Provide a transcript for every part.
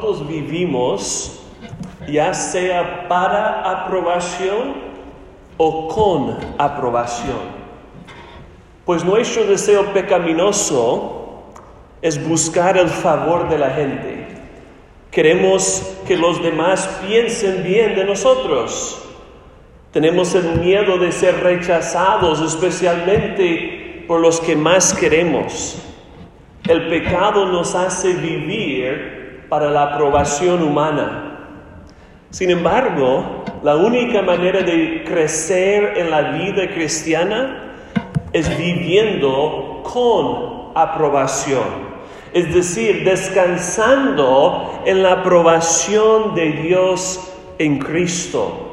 todos vivimos, ya sea para aprobación o con aprobación. Pues nuestro deseo pecaminoso es buscar el favor de la gente. Queremos que los demás piensen bien de nosotros. Tenemos el miedo de ser rechazados, especialmente por los que más queremos. El pecado nos hace vivir para la aprobación humana. Sin embargo, la única manera de crecer en la vida cristiana es viviendo con aprobación. Es decir, descansando en la aprobación de Dios en Cristo.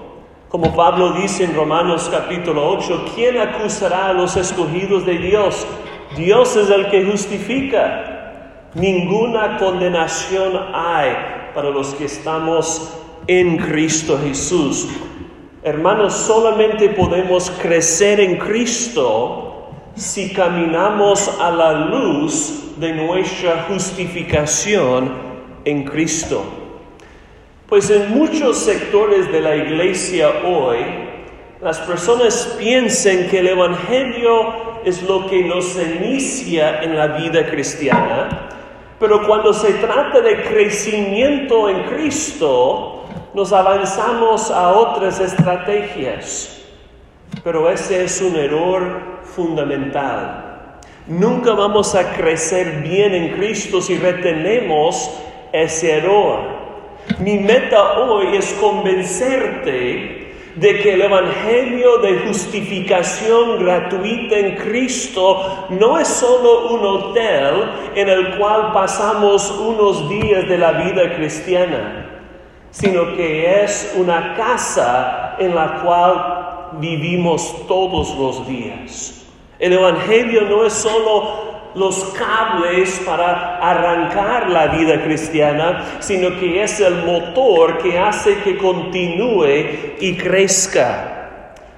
Como Pablo dice en Romanos capítulo 8, ¿quién acusará a los escogidos de Dios? Dios es el que justifica. Ninguna condenación hay para los que estamos en Cristo Jesús. Hermanos, solamente podemos crecer en Cristo si caminamos a la luz de nuestra justificación en Cristo. Pues en muchos sectores de la iglesia hoy, las personas piensan que el Evangelio es lo que nos inicia en la vida cristiana, pero cuando se trata de crecimiento en Cristo, nos avanzamos a otras estrategias. Pero ese es un error fundamental. Nunca vamos a crecer bien en Cristo si retenemos ese error. Mi meta hoy es convencerte de que el Evangelio de justificación gratuita en Cristo no es solo un hotel en el cual pasamos unos días de la vida cristiana, sino que es una casa en la cual vivimos todos los días. El Evangelio no es solo los cables para arrancar la vida cristiana, sino que es el motor que hace que continúe y crezca.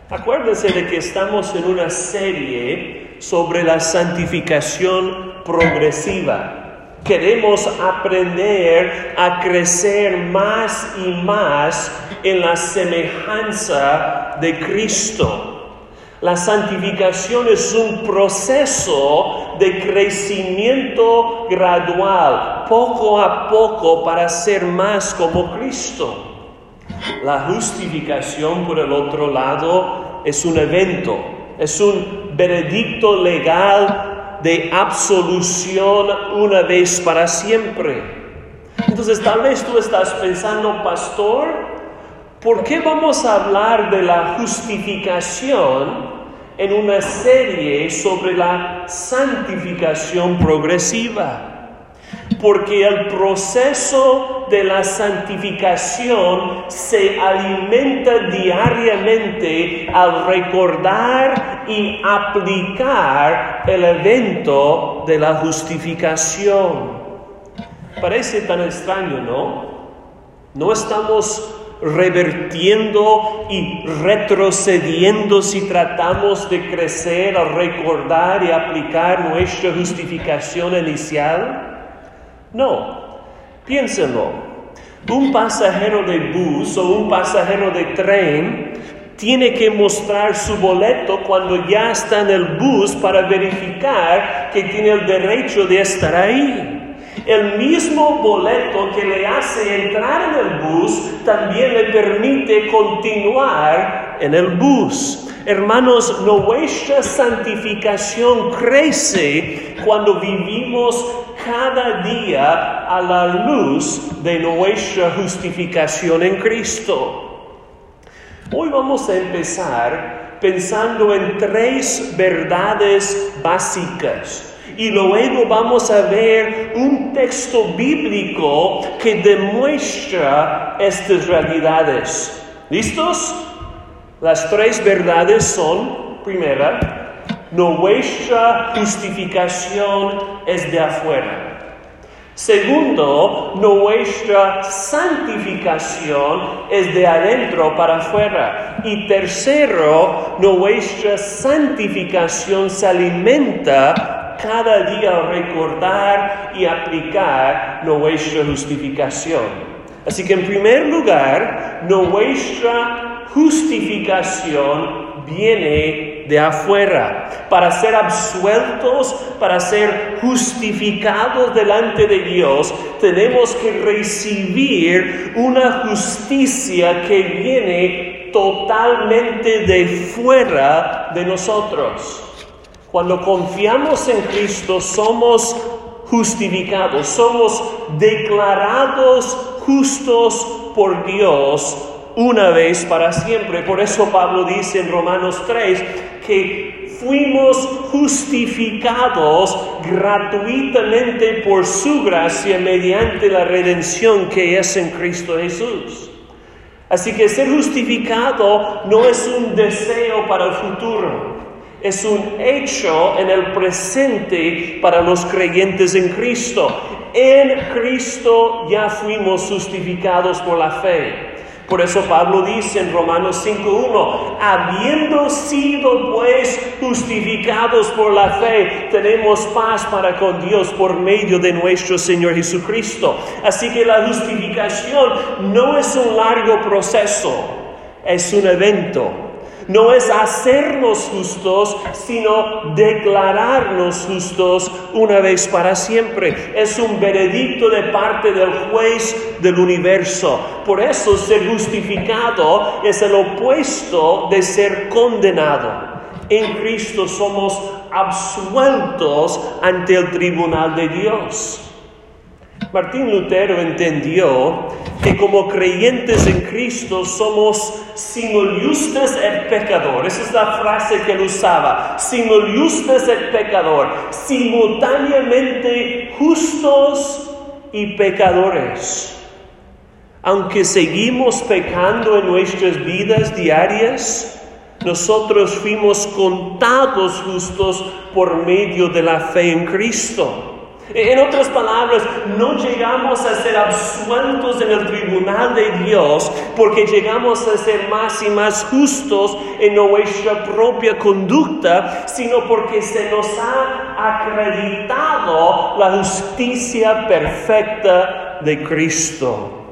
Acuérdense de que estamos en una serie sobre la santificación progresiva. Queremos aprender a crecer más y más en la semejanza de Cristo. La santificación es un proceso de crecimiento gradual, poco a poco, para ser más como Cristo. La justificación, por el otro lado, es un evento, es un veredicto legal de absolución una vez para siempre. Entonces tal vez tú estás pensando, pastor, ¿por qué vamos a hablar de la justificación en una serie sobre la santificación progresiva. Porque el proceso de la santificación se alimenta diariamente al recordar y aplicar el evento de la justificación. Parece tan extraño, ¿no? No estamos revertiendo y retrocediendo si tratamos de crecer al recordar y aplicar nuestra justificación inicial? No, piénsenlo. Un pasajero de bus o un pasajero de tren tiene que mostrar su boleto cuando ya está en el bus para verificar que tiene el derecho de estar ahí. El mismo boleto que le hace entrar en el bus también le permite continuar en el bus. Hermanos, nuestra santificación crece cuando vivimos cada día a la luz de nuestra justificación en Cristo. Hoy vamos a empezar pensando en tres verdades básicas y luego vamos a ver un texto bíblico que demuestra estas realidades. ¿Listos? Las tres verdades son, primera, nuestra justificación es de afuera. Segundo, nuestra santificación es de adentro para afuera. Y tercero, nuestra santificación se alimenta cada día recordar y aplicar nuestra justificación. Así que en primer lugar, nuestra justificación viene de afuera. Para ser absueltos, para ser justificados delante de Dios, tenemos que recibir una justicia que viene totalmente de fuera de nosotros. Cuando confiamos en Cristo somos justificados, somos declarados justos por Dios una vez para siempre. Por eso Pablo dice en Romanos 3 que fuimos justificados gratuitamente por su gracia mediante la redención que es en Cristo Jesús. Así que ser justificado no es un deseo para el futuro, es un hecho en el presente para los creyentes en Cristo. En Cristo ya fuimos justificados por la fe. Por eso Pablo dice en Romanos 5.1, habiendo sido pues justificados por la fe, tenemos paz para con Dios por medio de nuestro Señor Jesucristo. Así que la justificación no es un largo proceso, es un evento no es hacernos justos, sino declararnos justos una vez para siempre. Es un veredicto de parte del juez del universo. Por eso ser justificado es el opuesto de ser condenado. En Cristo somos absueltos ante el tribunal de Dios. Martín Lutero entendió que como creyentes en Cristo somos simuljustes et pecador. Esa es la frase que él usaba. Simuljustes et pecador. Simultáneamente justos y pecadores. Aunque seguimos pecando en nuestras vidas diarias, nosotros fuimos contados justos por medio de la fe en Cristo. En otras palabras, no llegamos a ser absueltos en el tribunal de Dios porque llegamos a ser más y más justos en nuestra propia conducta, sino porque se nos ha acreditado la justicia perfecta de Cristo.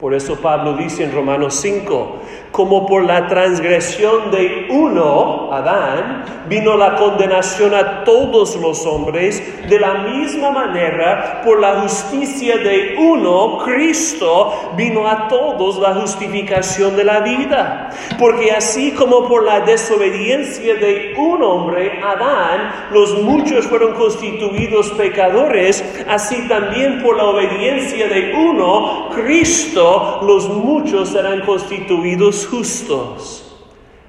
Por eso Pablo dice en Romanos 5, como por la transgresión de uno, Adán, vino la condenación a todos los hombres, de la misma manera, por la justicia de uno, Cristo, vino a todos la justificación de la vida. Porque así como por la desobediencia de un hombre, Adán, los muchos fueron constituidos pecadores, así también por la obediencia de uno, Cristo, los muchos serán constituidos justos.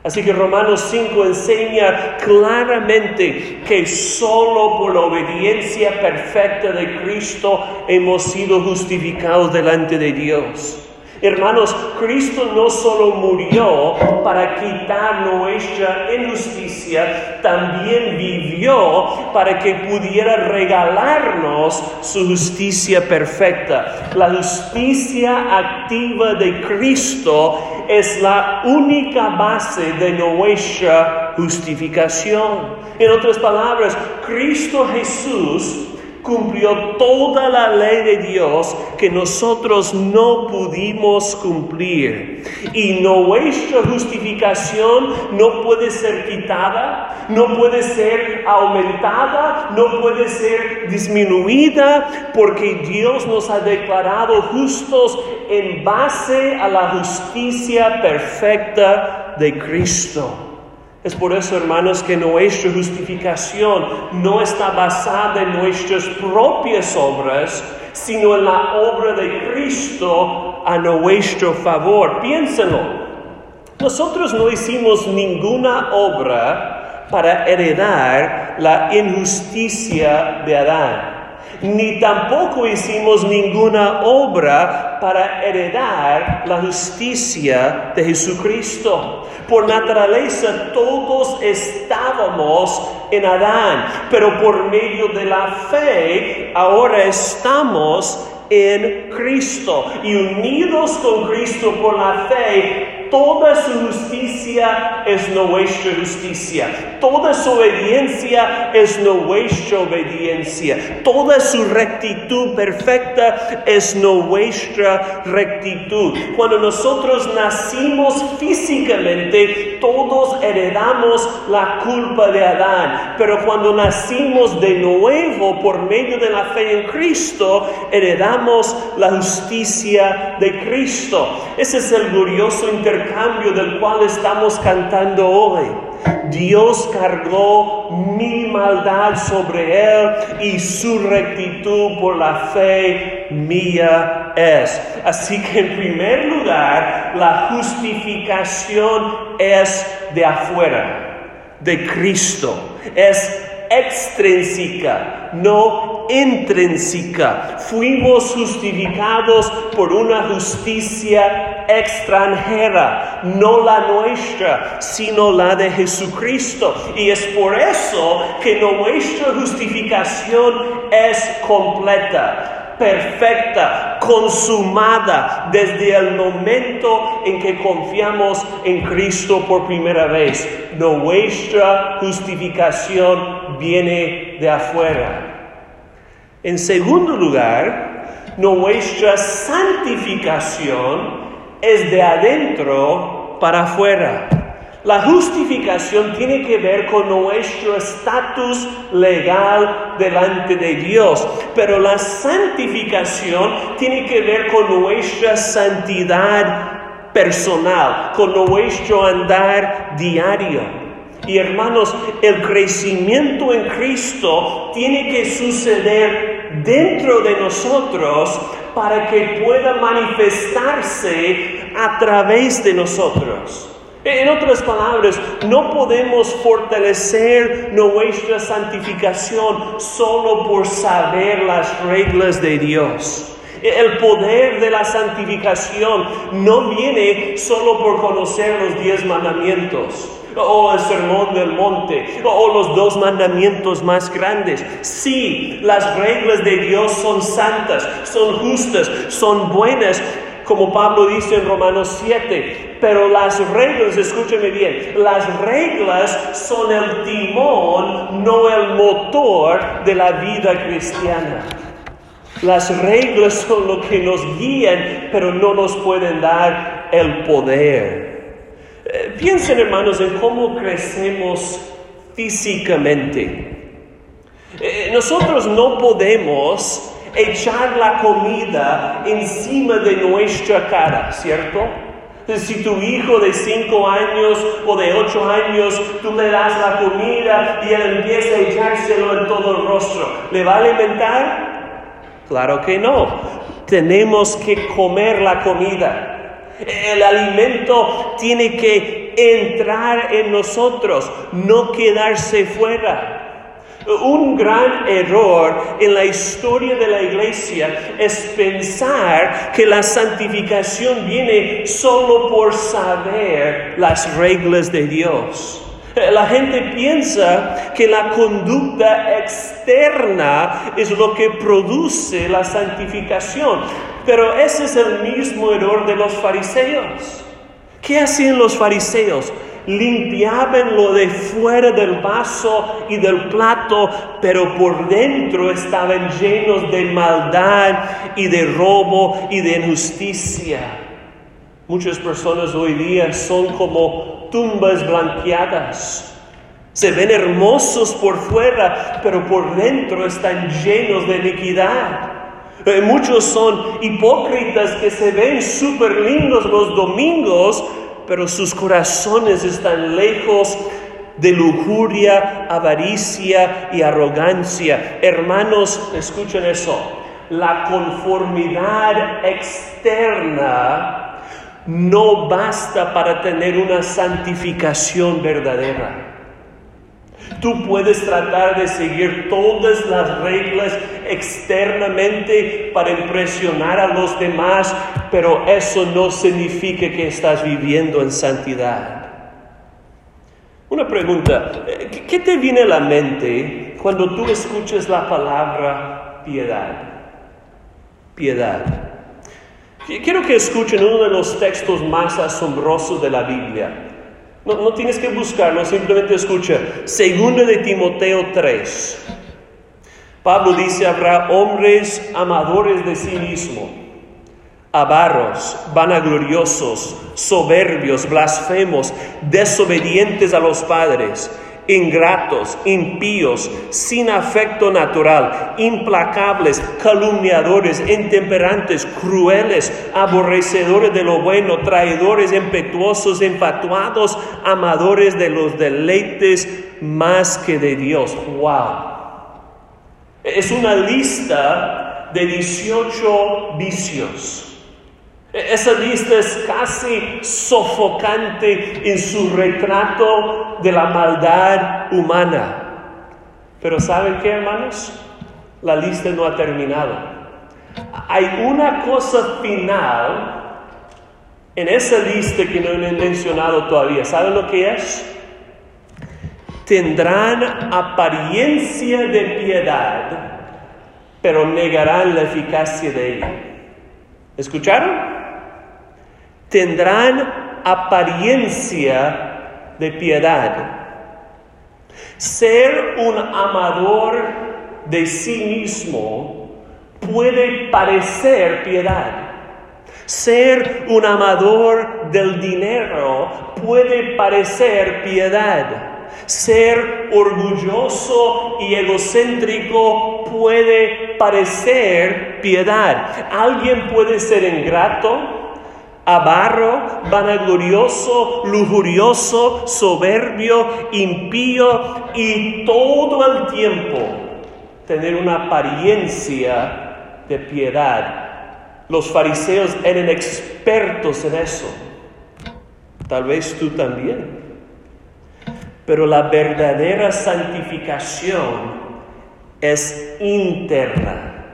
Así que Romanos 5 enseña claramente que solo por la obediencia perfecta de Cristo hemos sido justificados delante de Dios. Hermanos, Cristo no solo murió para quitar nuestra injusticia, también vivió para que pudiera regalarnos su justicia perfecta. La justicia activa de Cristo es la única base de nuestra justificación. En otras palabras, Cristo Jesús cumplió toda la ley de Dios que nosotros no pudimos cumplir. Y nuestra justificación no puede ser quitada, no puede ser aumentada, no puede ser disminuida, porque Dios nos ha declarado justos en base a la justicia perfecta de Cristo. Es por eso, hermanos, que nuestra justificación no está basada en nuestras propias obras, sino en la obra de Cristo a nuestro favor. Piénsenlo. Nosotros no hicimos ninguna obra para heredar la injusticia de Adán ni tampoco hicimos ninguna obra para heredar la justicia de Jesucristo. Por naturaleza todos estábamos en Adán, pero por medio de la fe ahora estamos en Cristo y unidos con Cristo por la fe toda su justicia es nuestra justicia, toda su obediencia es nuestra obediencia, toda su rectitud perfecta es nuestra rectitud. Cuando nosotros nacimos físicamente, todos heredamos la culpa de Adán, pero cuando nacimos de nuevo por medio de la fe en Cristo, heredamos la justicia de Cristo. Ese es el glorioso intercambio del cual estamos cantando hoy. Dios cargó mi maldad sobre él y su rectitud por la fe mía es. Así que en primer lugar, la justificación es de afuera, de Cristo. Es extrínseca, no intrínseca. Fuimos justificados por una justicia extranjera, no la nuestra, sino la de Jesucristo. Y es por eso que nuestra justificación es completa perfecta, consumada desde el momento en que confiamos en Cristo por primera vez. Nuestra justificación viene de afuera. En segundo lugar, nuestra santificación es de adentro para afuera. La justificación tiene que ver con nuestro estatus legal delante de Dios, pero la santificación tiene que ver con nuestra santidad personal, con nuestro andar diario. Y hermanos, el crecimiento en Cristo tiene que suceder dentro de nosotros para que pueda manifestarse a través de nosotros. En otras palabras, no podemos fortalecer nuestra santificación solo por saber las reglas de Dios. El poder de la santificación no viene solo por conocer los diez mandamientos o el sermón del monte, o los dos mandamientos más grandes. Sí, las reglas de Dios son santas, son justas, son buenas, como Pablo dice en Romanos 7. Pero las reglas, escúcheme bien, las reglas son el timón, no el motor de la vida cristiana. Las reglas son lo que nos guían, pero no nos pueden dar el poder. Eh, piensen hermanos en cómo crecemos físicamente. Eh, nosotros no podemos echar la comida encima de nuestra cara, ¿cierto? Si tu hijo de cinco años o de ocho años, tú le das la comida y él empieza a echárselo en todo el rostro, ¿le va a alimentar? Claro que no. Tenemos que comer la comida. El alimento tiene que entrar en nosotros, no quedarse fuera. Un gran error en la historia de la iglesia es pensar que la santificación viene solo por saber las reglas de Dios. La gente piensa que la conducta externa es lo que produce la santificación, pero ese es el mismo error de los fariseos. ¿Qué hacían los fariseos? limpiaban lo de fuera del vaso y del plato, pero por dentro estaban llenos de maldad y de robo y de injusticia. Muchas personas hoy día son como tumbas blanqueadas. Se ven hermosos por fuera, pero por dentro están llenos de iniquidad. Eh, muchos son hipócritas que se ven súper lindos los domingos, pero sus corazones están lejos de lujuria, avaricia y arrogancia. Hermanos, escuchen eso. La conformidad externa no basta para tener una santificación verdadera. Tú puedes tratar de seguir todas las reglas externamente para impresionar a los demás, pero eso no significa que estás viviendo en santidad. Una pregunta, ¿qué te viene a la mente cuando tú escuchas la palabra piedad? Piedad. Quiero que escuchen uno de los textos más asombrosos de la Biblia. No, no tienes que buscarlo, simplemente escucha. Segundo de Timoteo 3. Pablo dice, habrá hombres amadores de sí mismo, avaros, vanagloriosos, soberbios, blasfemos, desobedientes a los padres ingratos, impíos, sin afecto natural, implacables, calumniadores, intemperantes, crueles, aborrecedores de lo bueno, traidores, impetuosos, infatuados, amadores de los deleites más que de Dios. ¡Wow! Es una lista de 18 vicios esa lista es casi sofocante en su retrato de la maldad humana. Pero ¿saben qué, hermanos? La lista no ha terminado. Hay una cosa final en esa lista que no he mencionado todavía. ¿Saben lo que es? Tendrán apariencia de piedad, pero negarán la eficacia de ella. ¿Escucharon? Tendrán apariencia de piedad. Ser un amador de sí mismo puede parecer piedad. Ser un amador del dinero puede parecer piedad. Ser orgulloso y egocéntrico puede parecer piedad. Alguien puede ser ingrato, avaro, vanaglorioso, lujurioso, soberbio, impío y todo el tiempo tener una apariencia de piedad. Los fariseos eran expertos en eso. Tal vez tú también. Pero la verdadera santificación es interna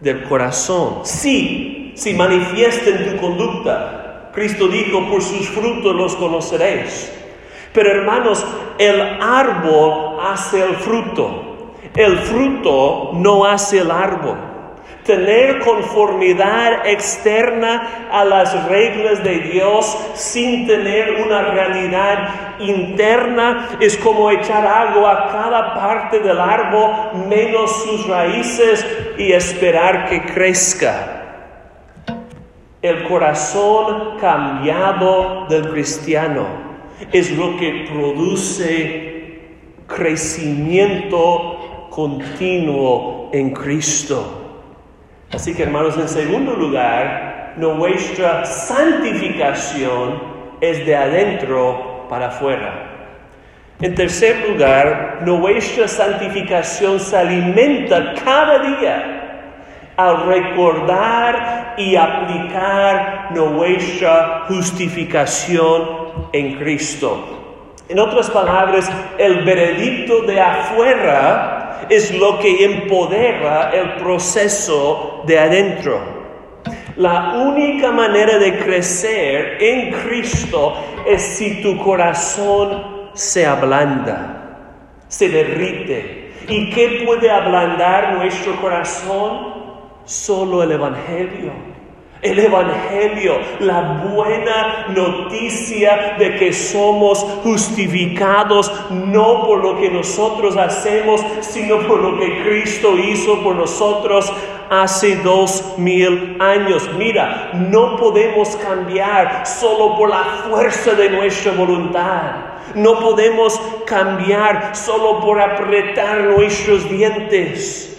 del corazón. Sí, si manifiesta en tu conducta. Cristo dijo, por sus frutos los conoceréis. Pero hermanos, el árbol hace el fruto. El fruto no hace el árbol. Tener conformidad externa a las reglas de Dios sin tener una realidad interna es como echar agua a cada parte del árbol menos sus raíces y esperar que crezca. El corazón cambiado del cristiano es lo que produce crecimiento continuo en Cristo. Así que hermanos, en segundo lugar, nuestra santificación es de adentro para afuera. En tercer lugar, nuestra santificación se alimenta cada día al recordar y aplicar nuestra justificación en Cristo. En otras palabras, el veredicto de afuera es lo que empodera el proceso de adentro. La única manera de crecer en Cristo es si tu corazón se ablanda, se derrite. ¿Y qué puede ablandar nuestro corazón? Solo el Evangelio. El Evangelio, la buena noticia de que somos justificados no por lo que nosotros hacemos, sino por lo que Cristo hizo por nosotros hace dos mil años. Mira, no podemos cambiar solo por la fuerza de nuestra voluntad. No podemos cambiar solo por apretar nuestros dientes.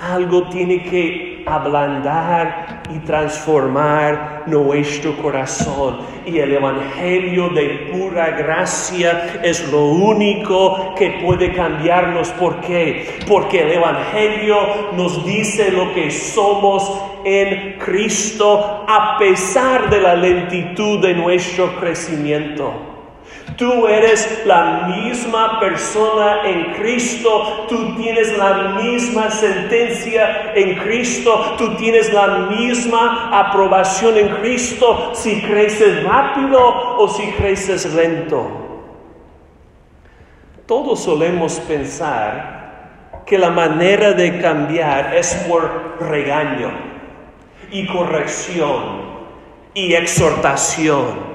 Algo tiene que ablandar y transformar nuestro corazón. Y el Evangelio de pura gracia es lo único que puede cambiarnos. ¿Por qué? Porque el Evangelio nos dice lo que somos en Cristo a pesar de la lentitud de nuestro crecimiento. Tú eres la misma persona en Cristo, tú tienes la misma sentencia en Cristo, tú tienes la misma aprobación en Cristo si creces rápido o si creces lento. Todos solemos pensar que la manera de cambiar es por regaño. y corrección y exhortación.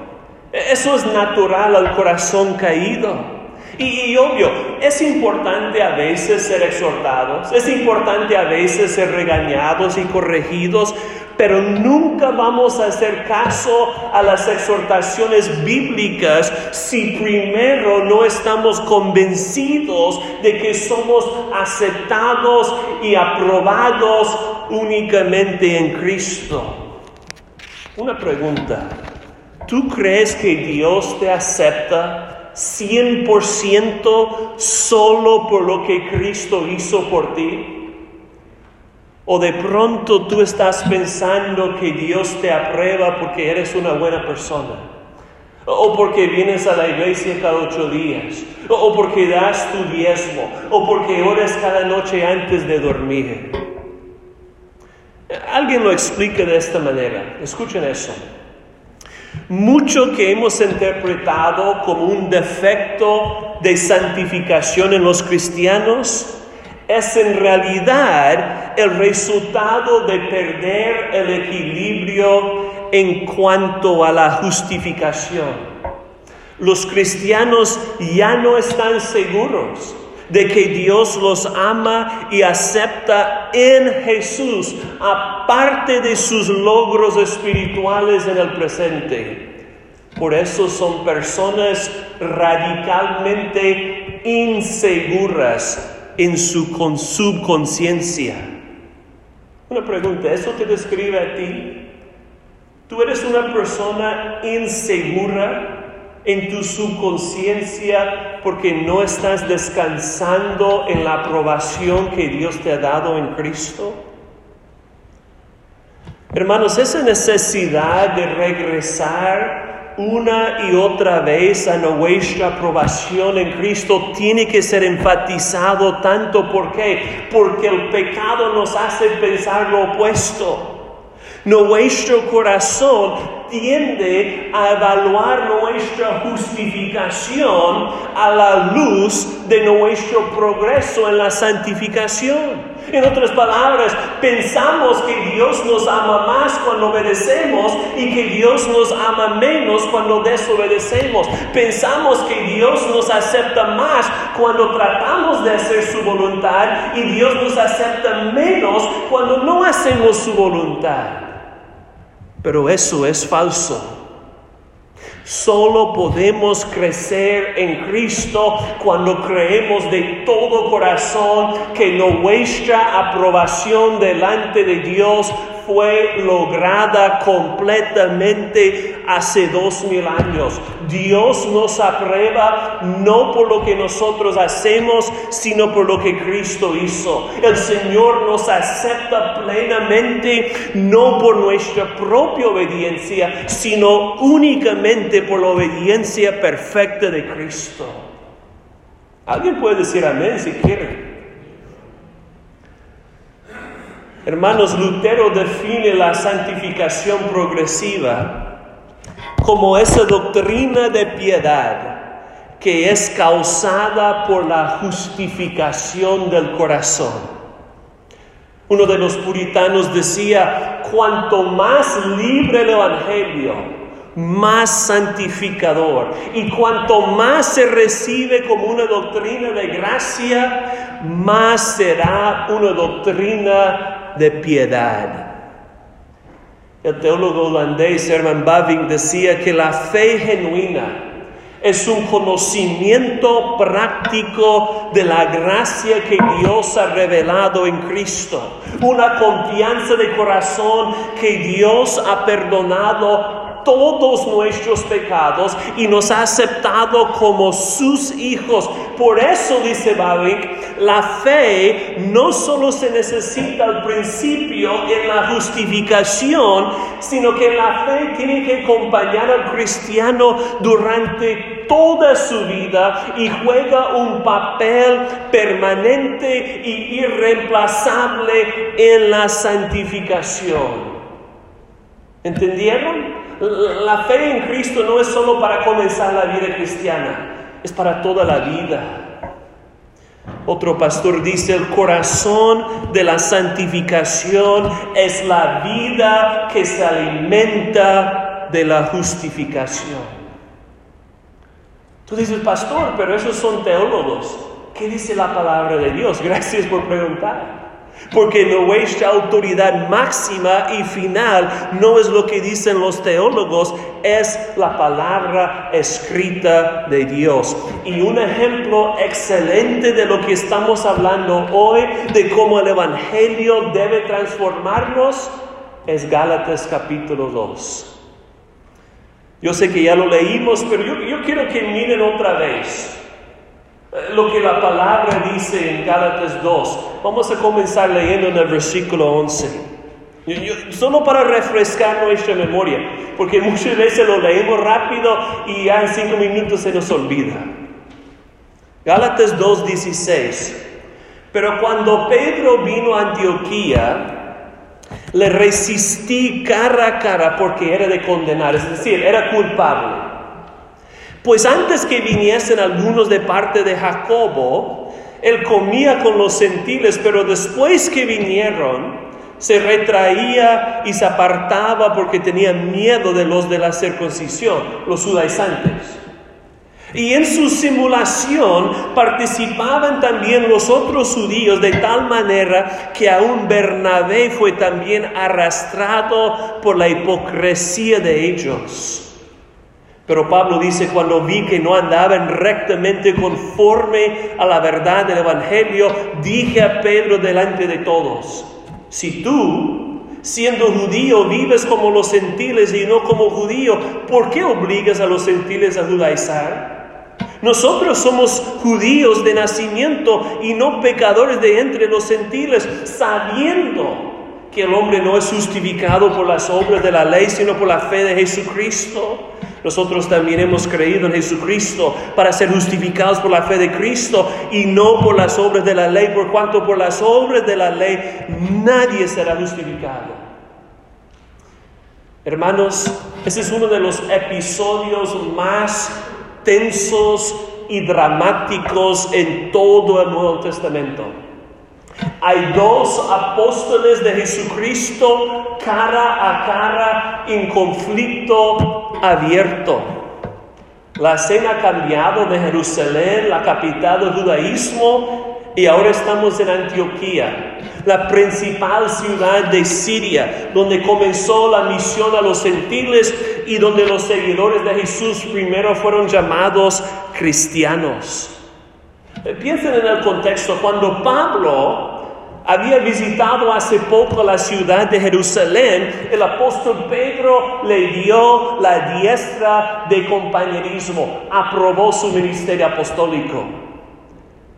Eso es natural al corazón caído. Y, obvio, es importante a veces ser exhortados, es importante a veces ser regañados y corregidos, pero nunca vamos a hacer caso a las exhortaciones bíblicas si primero no estamos convencidos de que somos aceptados y aprobados únicamente en Cristo. Una pregunta, ¿tú crees que Dios te acepta 100% solo por lo que Cristo hizo por ti? ¿O de pronto tú estás pensando que Dios te aprueba porque eres una buena persona? ¿O porque vienes a la iglesia cada ocho días? ¿O porque das tu diezmo? ¿O porque ores cada noche antes de dormir? Alguien lo explica de esta manera. Escuchen eso. Mucho que hemos interpretado como un defecto de santificación en los cristianos es en realidad el resultado de perder el equilibrio en cuanto a la justificación. Los cristianos ya no están seguros de que Dios los ama y acepta en Jesús, aparte de sus logros espirituales en el presente. Por eso son personas radicalmente inseguras en su subconsciencia. Una pregunta, ¿eso te describe a ti? ¿Tú eres una persona insegura en tu subconsciencia porque no estás descansando en la aprobación que Dios te ha dado en Cristo? Hermanos, esa necesidad de regresar una y otra vez a nuestra aprobación en Cristo tiene que ser enfatizado tanto porque porque el pecado nos hace pensar lo opuesto. Nuestro corazón tiende a evaluar nuestra justificación a la luz de nuestro progreso en la santificación. En otras palabras, pensamos que Dios nos ama más cuando obedecemos y que Dios nos ama menos cuando desobedecemos. Pensamos que Dios nos acepta más cuando tratamos de hacer su voluntad y Dios nos acepta menos cuando no hacemos su voluntad. Pero eso es falso. Solo podemos crecer en Cristo cuando creemos de todo corazón que nuestra aprobación delante de Dios fue lograda completamente hace dos mil años. Dios nos aprueba no por lo que nosotros hacemos, sino por lo que Cristo hizo. El Señor nos acepta plenamente no por nuestra propia obediencia, sino únicamente por la obediencia perfecta de Cristo. Alguien puede decir amén si quiere. Hermanos, Lutero define la santificación progresiva como esa doctrina de piedad que es causada por la justificación del corazón. Uno de los puritanos decía, cuanto más libre el Evangelio, más santificador. Y cuanto más se recibe como una doctrina de gracia, más será una doctrina de piedad. El teólogo holandés Herman Bavinck decía que la fe genuina es un conocimiento práctico de la gracia que Dios ha revelado en Cristo, una confianza de corazón que Dios ha perdonado todos nuestros pecados y nos ha aceptado como sus hijos. Por eso, dice Bavinck, la fe no solo se necesita al principio en la justificación, sino que la fe tiene que acompañar al cristiano durante toda su vida y juega un papel permanente y irreemplazable en la santificación. ¿Entendieron? La fe en Cristo no es solo para comenzar la vida cristiana, es para toda la vida. Otro pastor dice, el corazón de la santificación es la vida que se alimenta de la justificación. Tú dices, pastor, pero esos son teólogos. ¿Qué dice la palabra de Dios? Gracias por preguntar. Porque nuestra autoridad máxima y final no es lo que dicen los teólogos, es la palabra escrita de Dios. Y un ejemplo excelente de lo que estamos hablando hoy, de cómo el Evangelio debe transformarnos, es Gálatas capítulo 2. Yo sé que ya lo leímos, pero yo, yo quiero que miren otra vez lo que la palabra dice en Gálatas 2. Vamos a comenzar leyendo en el versículo 11. solo para refrescar nuestra memoria, porque muchas veces lo leemos rápido y ya en cinco minutos se nos olvida. Gálatas 2.16. Pero cuando Pedro vino a Antioquía, le resistí cara a cara porque era de condenar, es decir, era culpable. Pues antes que viniesen algunos de parte de Jacobo, él comía con los gentiles, pero después que vinieron, se retraía y se apartaba porque tenía miedo de los de la circuncisión, los judaizantes. Y en su simulación participaban también los otros judíos de tal manera que aún Bernabé fue también arrastrado por la hipocresía de ellos. Pero Pablo dice, cuando vi que no andaban rectamente conforme a la verdad del Evangelio, dije a Pedro delante de todos, si tú, siendo judío, vives como los gentiles y no como judío, ¿por qué obligas a los gentiles a judaizar? Nosotros somos judíos de nacimiento y no pecadores de entre los gentiles, sabiendo que el hombre no es justificado por las obras de la ley, sino por la fe de Jesucristo. Nosotros también hemos creído en Jesucristo para ser justificados por la fe de Cristo y no por las obras de la ley, por cuanto por las obras de la ley nadie será justificado. Hermanos, ese es uno de los episodios más tensos y dramáticos en todo el Nuevo Testamento. Hay dos apóstoles de Jesucristo cara a cara en conflicto abierto. La escena ha cambiado de Jerusalén, la capital del judaísmo, y ahora estamos en Antioquía, la principal ciudad de Siria, donde comenzó la misión a los gentiles y donde los seguidores de Jesús primero fueron llamados cristianos. Piensen en el contexto, cuando Pablo había visitado hace poco la ciudad de Jerusalén, el apóstol Pedro le dio la diestra de compañerismo, aprobó su ministerio apostólico.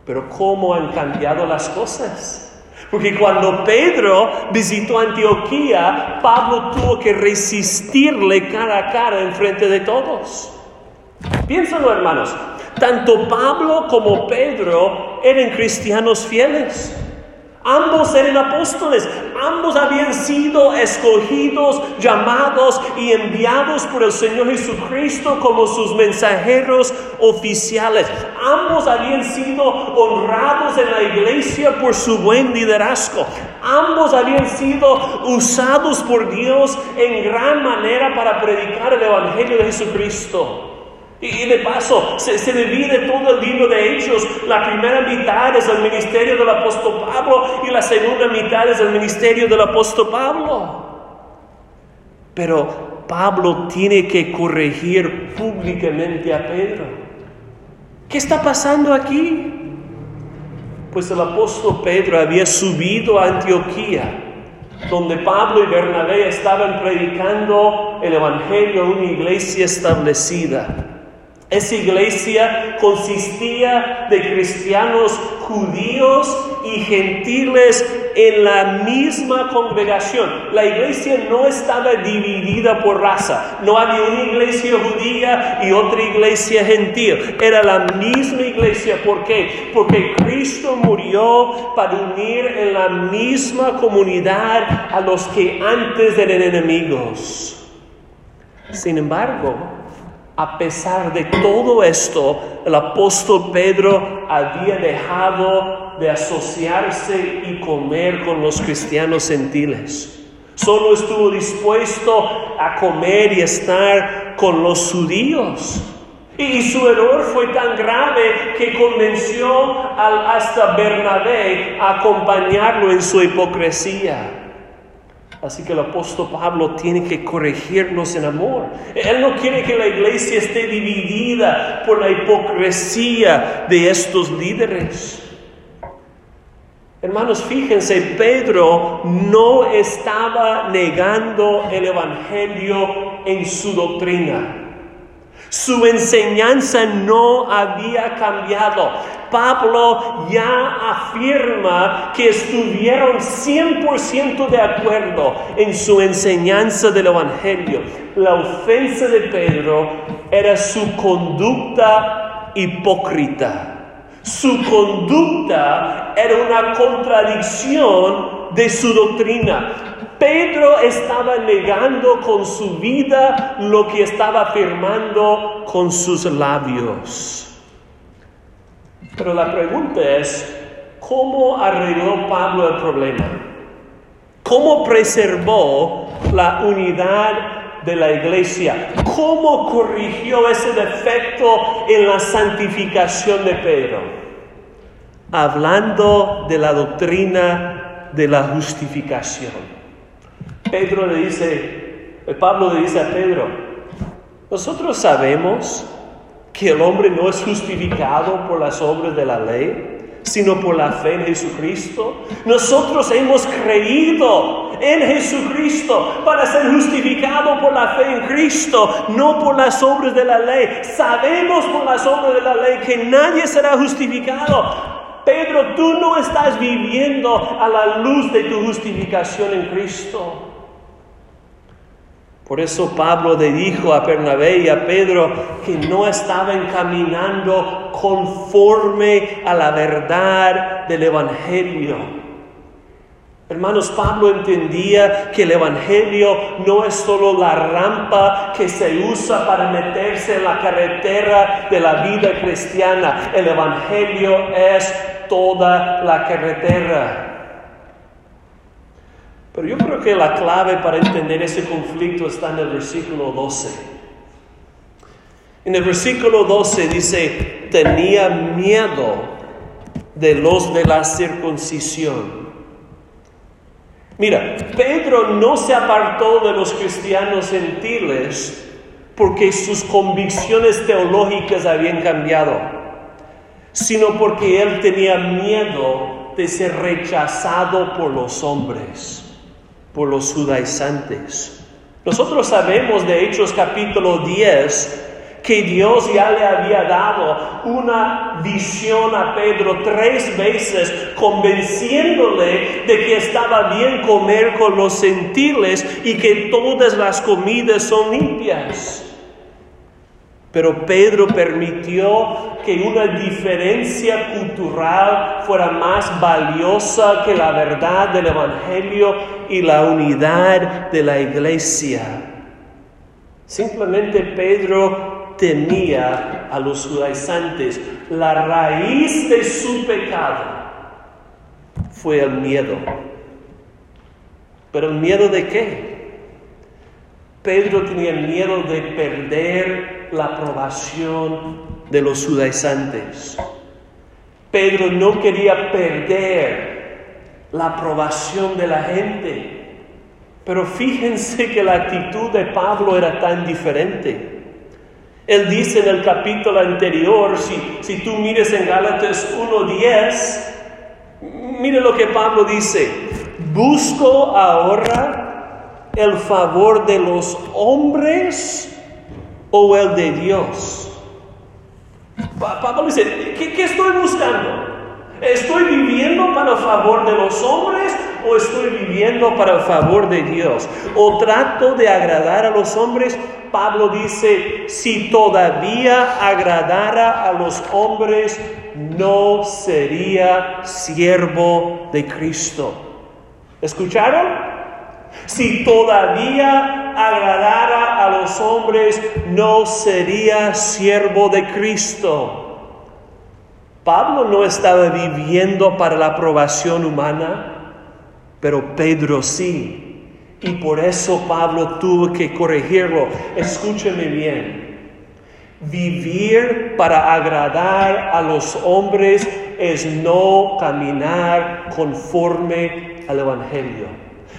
Pero ¿cómo han cambiado las cosas? Porque cuando Pedro visitó Antioquía, Pablo tuvo que resistirle cara a cara en frente de todos. Piénsalo, hermanos. Tanto Pablo como Pedro eran cristianos fieles. Ambos eran apóstoles, ambos habían sido escogidos, llamados y enviados por el Señor Jesucristo como sus mensajeros oficiales. Ambos habían sido honrados en la iglesia por su buen liderazgo. Ambos habían sido usados por Dios en gran manera para predicar el Evangelio de Jesucristo. Y, de paso, se, se, divide todo el libro de Hechos. La primera mitad es el ministerio del apóstol Pablo y la segunda mitad es el ministerio del apóstol Pablo. Pero Pablo tiene que corregir públicamente a Pedro. ¿Qué está pasando aquí? Pues el apóstol Pedro había subido a Antioquía donde Pablo y Bernabé estaban predicando el Evangelio a una iglesia establecida. Esa iglesia consistía de cristianos judíos y gentiles en la misma congregación. La iglesia no estaba dividida por raza. No había una iglesia judía y otra iglesia gentil. Era la misma iglesia. ¿Por qué? Porque Cristo murió para unir en la misma comunidad a los que antes eran enemigos. Sin embargo, a pesar de todo esto, el apóstol Pedro había dejado de asociarse y comer con los cristianos gentiles. Solo estuvo dispuesto a comer y estar con los judíos. Y su error fue tan grave que convenció hasta Bernabé a acompañarlo en su hipocresía. Así que el apóstol Pablo tiene que corregirnos en amor. Él no quiere que la iglesia esté dividida por la hipocresía de estos líderes. Hermanos, fíjense, Pedro no estaba negando el Evangelio en su doctrina. Su enseñanza no había cambiado. Pablo ya afirma que estuvieron 100% de acuerdo en su enseñanza del Evangelio. La ofensa de Pedro era su conducta hipócrita. Su conducta era una contradicción de su doctrina. Pedro estaba negando con su vida lo que estaba afirmando con sus labios. Pero la pregunta es, ¿cómo arregló Pablo el problema? ¿Cómo preservó la unidad de la iglesia? ¿Cómo corrigió ese defecto en la santificación de Pedro? Hablando de la doctrina de la justificación. Pedro le dice, Pablo le dice a Pedro, nosotros sabemos que el hombre no es justificado por las obras de la ley, sino por la fe en Jesucristo. Nosotros hemos creído en Jesucristo para ser justificado por la fe en Cristo, no por las obras de la ley. Sabemos por las obras de la ley que nadie será justificado. Pedro, tú no estás viviendo a la luz de tu justificación en Cristo. Por eso Pablo le dijo a Bernabé y a Pedro que no estaban caminando conforme a la verdad del Evangelio. Hermanos, Pablo entendía que el Evangelio no es solo la rampa que se usa para meterse en la carretera de la vida cristiana. El Evangelio es toda la carretera. Pero yo creo que la clave para entender ese conflicto está en el versículo 12. En el versículo 12 dice, tenía miedo de los de la circuncisión. Mira, Pedro no se apartó de los cristianos gentiles porque sus convicciones teológicas habían cambiado, sino porque él tenía miedo de ser rechazado por los hombres los judaizantes. Nosotros sabemos de Hechos capítulo 10 que Dios ya le había dado una visión a Pedro tres veces, convenciéndole de que estaba bien comer con los gentiles y que todas las comidas son limpias. Pero Pedro permitió que una diferencia cultural fuera más valiosa que la verdad del Evangelio y la unidad de la iglesia. Simplemente Pedro temía a los judaizantes. La raíz de su pecado fue el miedo. ¿Pero el miedo de qué? Pedro tenía miedo de perder la aprobación de los judaizantes. Pedro no quería perder la aprobación de la gente. Pero fíjense que la actitud de Pablo era tan diferente. Él dice en el capítulo anterior, si, si tú mires en Gálatas 1.10, mire lo que Pablo dice, busco ahora el favor de los hombres o el de Dios. Pablo dice, ¿qué, estoy buscando? ¿Estoy viviendo para el favor de los hombres o estoy viviendo para el favor de Dios? ¿O trato de agradar a los hombres? Pablo dice, si todavía agradara a los hombres, no sería siervo de Cristo. ¿Escucharon? Si todavía agradara a los hombres, no sería siervo de Cristo. Pablo no estaba viviendo para la aprobación humana, pero Pedro sí. Y por eso Pablo tuvo que corregirlo. Escúcheme bien. Vivir para agradar a los hombres es no caminar conforme al Evangelio.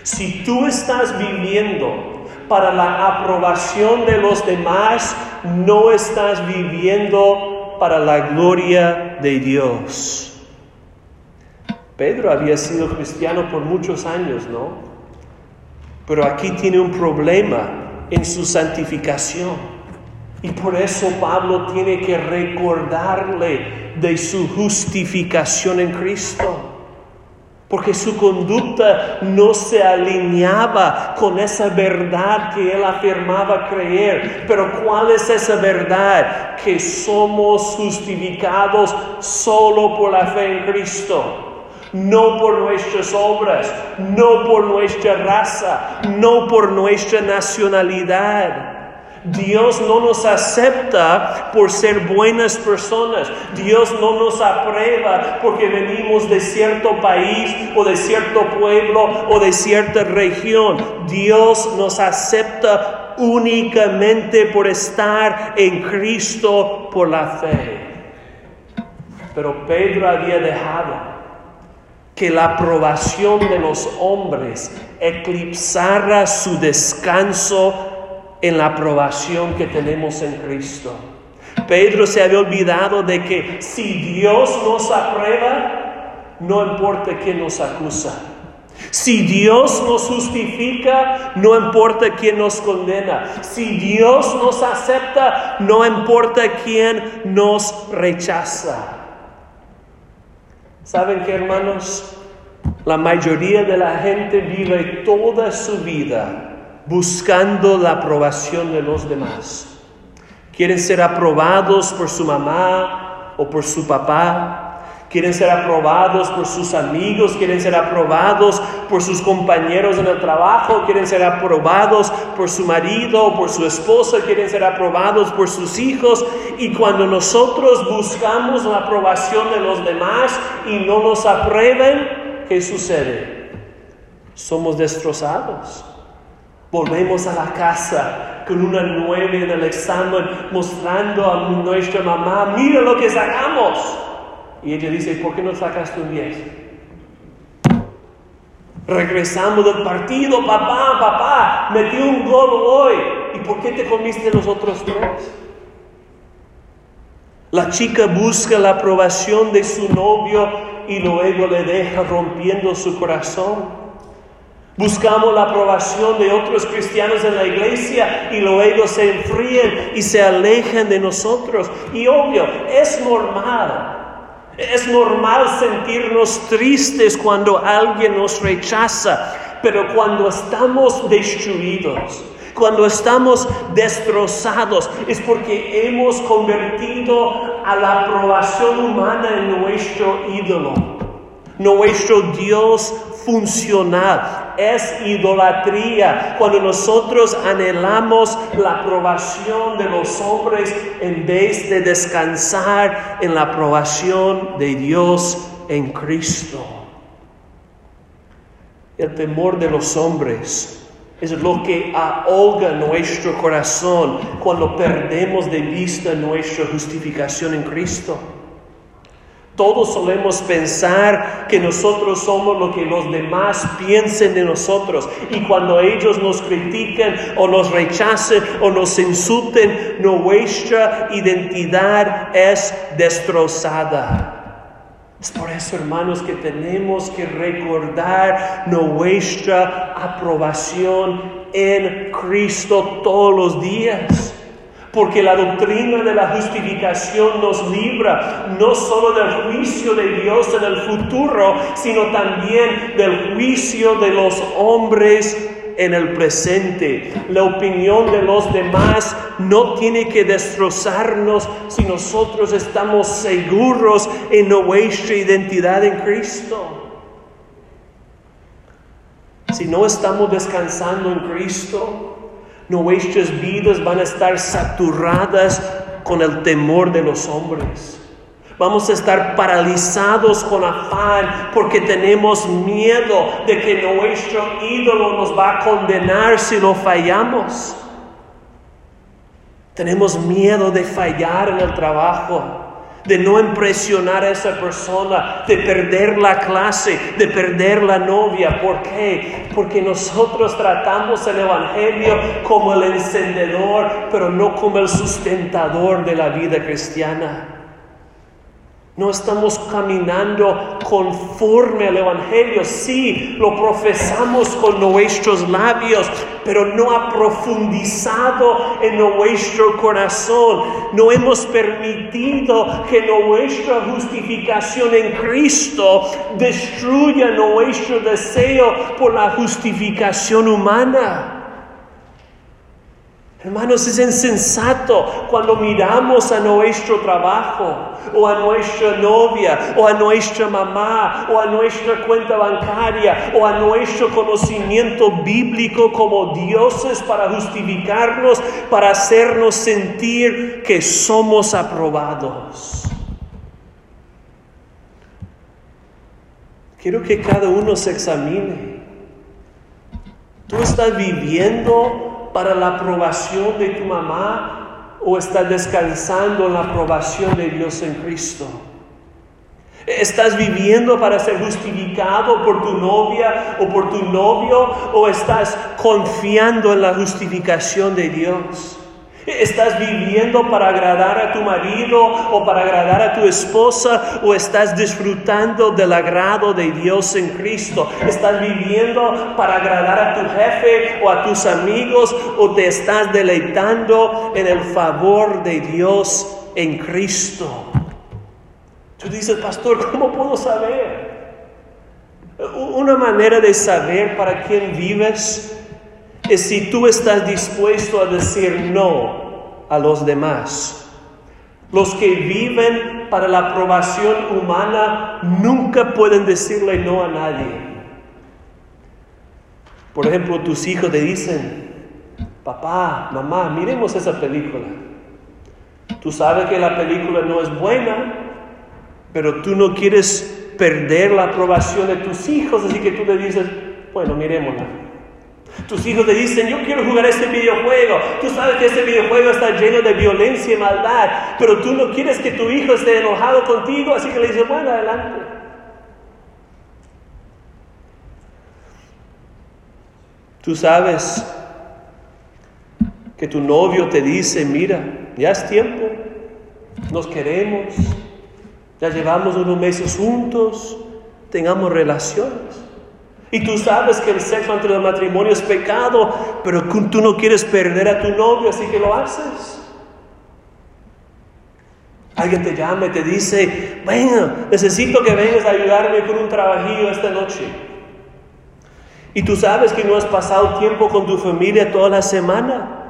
Si tú estás viviendo para la aprobación de los demás, no estás viviendo para la gloria de Dios. Pedro había sido cristiano por muchos años, ¿no? Pero aquí tiene un problema en su santificación. Y por eso Pablo tiene que recordarle de su justificación en Cristo. Porque su conducta no se alineaba con esa verdad que él afirmaba creer. Pero ¿cuál es esa verdad? Que somos justificados solo por la fe en Cristo no por nuestras obras, no por nuestra raza, no por nuestra nacionalidad. Dios no nos acepta por ser buenas personas. Dios no nos aprueba porque venimos de cierto país o de cierto pueblo o de cierta región. Dios nos acepta únicamente por estar en Cristo por la fe. Pero Pedro había dejado que la aprobación de los hombres eclipsara su descanso en la aprobación que tenemos en Cristo. Pedro se había olvidado de que si Dios nos aprueba, no importa quién nos acusa. Si Dios nos justifica, no importa quién nos condena. Si Dios nos acepta, no importa quién nos rechaza. ¿Saben qué, hermanos? La mayoría de la gente vive toda su vida buscando la aprobación de los demás. Quieren ser aprobados por su mamá o por su papá. Quieren ser aprobados por sus amigos, quieren ser aprobados por sus compañeros en el trabajo, quieren ser aprobados por su marido o por su esposa, quieren ser aprobados por sus hijos. Y cuando nosotros buscamos la aprobación de los demás y no nos aprueben, ¿qué sucede? Somos destrozados. Volvemos a la casa con una nueve en el examen, mostrando a nuestra mamá, mira lo que sacamos. Y ella dice, ¿por qué no sacaste un 10? Regresamos del partido, papá, papá, metí un gol hoy. ¿Y por qué te comiste los otros tres? La chica busca la aprobación de su novio y luego le deja rompiendo su corazón. Buscamos la aprobación de otros cristianos en la iglesia y luego se enfríen y se alejan de nosotros. Y obvio, es normal. Es normal sentirnos tristes cuando alguien nos rechaza, pero cuando estamos destruidos, cuando estamos destrozados, es porque hemos convertido a la aprobación humana en nuestro ídolo, nuestro Dios funcional, es idolatría cuando nosotros anhelamos la aprobación de los hombres en vez de descansar en la aprobación de Dios en Cristo. El temor de los hombres es lo que ahoga nuestro corazón cuando perdemos de vista nuestra justificación en Cristo. Todos solemos pensar que nosotros somos lo que los demás piensen de nosotros. Y cuando ellos nos critiquen o nos rechacen o nos insulten, nuestra identidad es destrozada. Es por eso, hermanos, que tenemos que recordar nuestra aprobación en Cristo todos los días. Porque la doctrina de la justificación nos libra no solo del juicio de Dios en el futuro, sino también del juicio de los hombres en el presente. La opinión de los demás no tiene que destrozarnos si nosotros estamos seguros en nuestra identidad en Cristo. Si no estamos descansando en Cristo, Nuestras vidas van a estar saturadas con el temor de los hombres. Vamos a estar paralizados con afán porque tenemos miedo de que nuestro ídolo nos va a condenar si lo fallamos. Tenemos miedo de fallar en el trabajo de no impresionar a esa persona, de perder la clase, de perder la novia. ¿Por qué? Porque nosotros tratamos el Evangelio como el encendedor, pero no como el sustentador de la vida cristiana. No estamos caminando conforme al Evangelio. Sí, lo profesamos con nuestros labios, pero no ha profundizado en nuestro corazón. No hemos permitido que nuestra justificación en Cristo destruya nuestro deseo por la justificación humana. Hermanos, es insensato cuando miramos a nuestro trabajo o a nuestra novia o a nuestra mamá o a nuestra cuenta bancaria o a nuestro conocimiento bíblico como dioses para justificarnos, para hacernos sentir que somos aprobados. Quiero que cada uno se examine. ¿Tú estás viviendo para la aprobación de tu mamá o estás descansando en la aprobación de Dios en Cristo? ¿Estás viviendo para ser justificado por tu novia o por tu novio o estás confiando en la justificación de Dios? ¿Estás viviendo para agradar a tu marido o para agradar a tu esposa o estás disfrutando del agrado de Dios en Cristo? ¿Estás viviendo para agradar a tu jefe o a tus amigos o te estás deleitando en el favor de Dios en Cristo? Tú dices, pastor, ¿cómo puedo saber? Una manera de saber para quién vives es si tú estás dispuesto a decir no a los demás. Los que viven para la aprobación humana nunca pueden decirle no a nadie. Por ejemplo, tus hijos te dicen, papá, mamá, miremos esa película. Tú sabes que la película no es buena, pero tú no quieres perder la aprobación de tus hijos, así que tú le dices, bueno, miremosla. Tus hijos te dicen, yo quiero jugar este videojuego. Tú sabes que este videojuego está lleno de violencia y maldad, pero tú no quieres que tu hijo esté enojado contigo, así que le dices, bueno, adelante. Tú sabes que tu novio te dice, mira, ya es tiempo, nos queremos, ya llevamos unos meses juntos, tengamos relaciones. Y tú sabes que el sexo entre el matrimonio es pecado, pero tú no quieres perder a tu novio, así que lo haces. Alguien te llama y te dice, bueno, necesito que vengas a ayudarme con un trabajillo esta noche. Y tú sabes que no has pasado tiempo con tu familia toda la semana,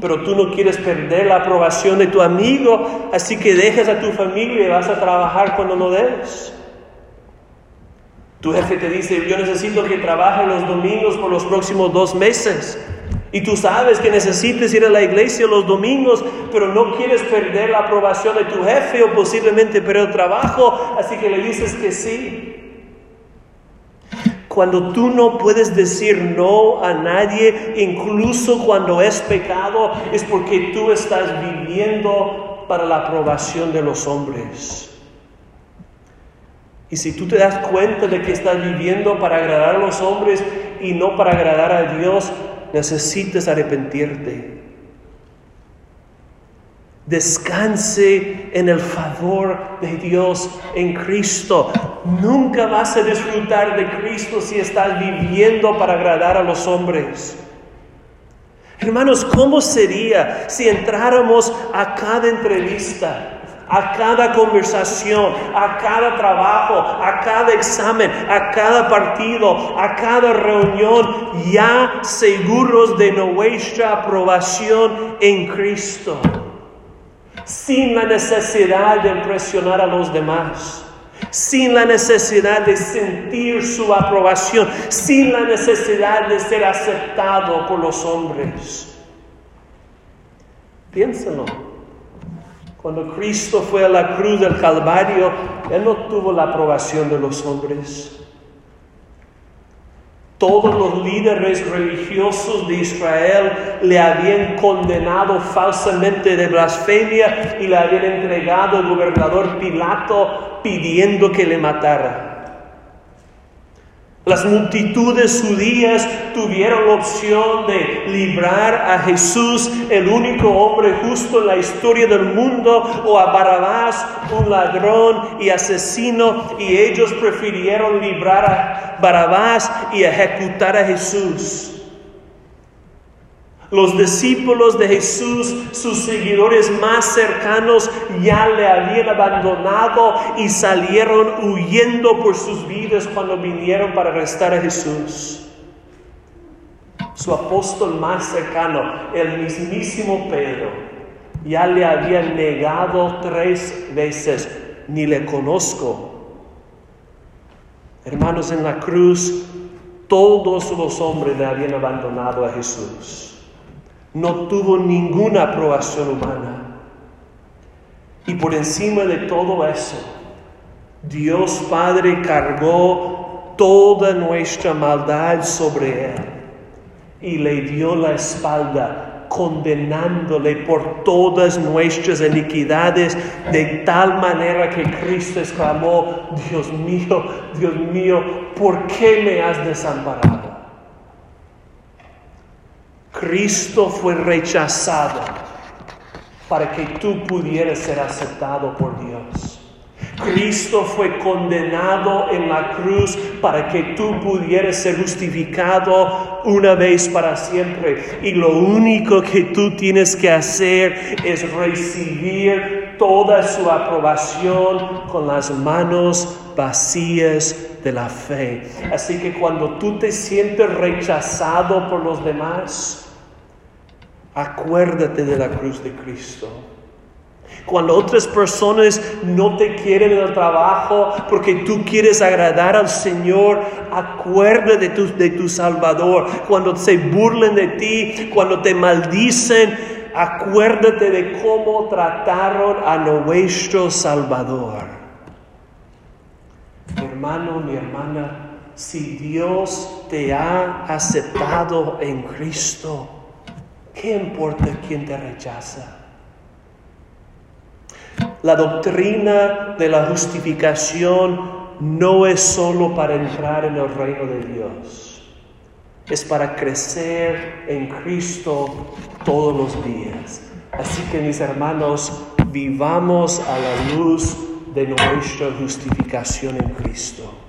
pero tú no quieres perder la aprobación de tu amigo, así que dejas a tu familia y vas a trabajar cuando no debes. Tu jefe te dice, yo necesito que trabaje los domingos por los próximos dos meses. Y tú sabes que necesitas ir a la iglesia los domingos, pero no quieres perder la aprobación de tu jefe o posiblemente perder el trabajo, así que le dices que sí. Cuando tú no puedes decir no a nadie, incluso cuando es pecado, es porque tú estás viviendo para la aprobación de los hombres. Y si tú te das cuenta de que estás viviendo para agradar a los hombres y no para agradar a Dios, necesitas arrepentirte. Descanse en el favor de Dios en Cristo. Nunca vas a disfrutar de Cristo si estás viviendo para agradar a los hombres. Hermanos, ¿cómo sería si entráramos a cada entrevista a cada conversación, a cada trabajo, a cada examen, a cada partido, a cada reunión, ya seguros de nuestra aprobación en Cristo, sin la necesidad de impresionar a los demás sin la necesidad de sentir su aprobación, sin la necesidad de ser aceptado por los hombres. Piénsalo. Cuando Cristo fue a la cruz del Calvario, Él no tuvo la aprobación de los hombres. Todos los líderes religiosos de Israel le habían condenado falsamente de blasfemia y le habían entregado al gobernador Pilato pidiendo que le matara. Las multitudes judías tuvieron la opción de librar a Jesús, el único hombre justo en la historia del mundo, o a Barabás, un ladrón y asesino, y ellos prefirieron librar a Barabás y ejecutar a Jesús. Los discípulos de Jesús, sus seguidores más cercanos, ya le habían abandonado y salieron huyendo por sus vidas cuando vinieron para arrestar a Jesús. Su apóstol más cercano, el mismísimo Pedro, ya le había negado tres veces, ni le conozco. Hermanos, en la cruz, todos los hombres le habían abandonado a Jesús no tuvo ninguna aprobación humana. Y por encima de todo eso, Dios Padre cargó toda nuestra maldad sobre él y le dio la espalda, condenándole por todas nuestras iniquidades, de tal manera que Cristo exclamó, Dios mío, Dios mío, ¿por qué me has desamparado? Cristo fue rechazado para que tú pudieras ser aceptado por Dios. Cristo fue condenado en la cruz para que tú pudieras ser justificado una vez para siempre. Y lo único que tú tienes que hacer es recibir toda su aprobación con las manos vacías de la fe. Así que cuando tú te sientes rechazado por los demás, Acuérdate de la cruz de Cristo. Cuando otras personas no te quieren en el trabajo porque tú quieres agradar al Señor, acuérdate de tu, de tu Salvador. Cuando se burlen de ti, cuando te maldicen, acuérdate de cómo trataron a nuestro Salvador. Mi hermano, mi hermana, si Dios te ha aceptado en Cristo, ¿Qué importa quién te rechaza? La doctrina de la justificación no es solo para entrar en el reino de Dios, es para crecer en Cristo todos los días. Así que mis hermanos, vivamos a la luz de nuestra justificación en Cristo.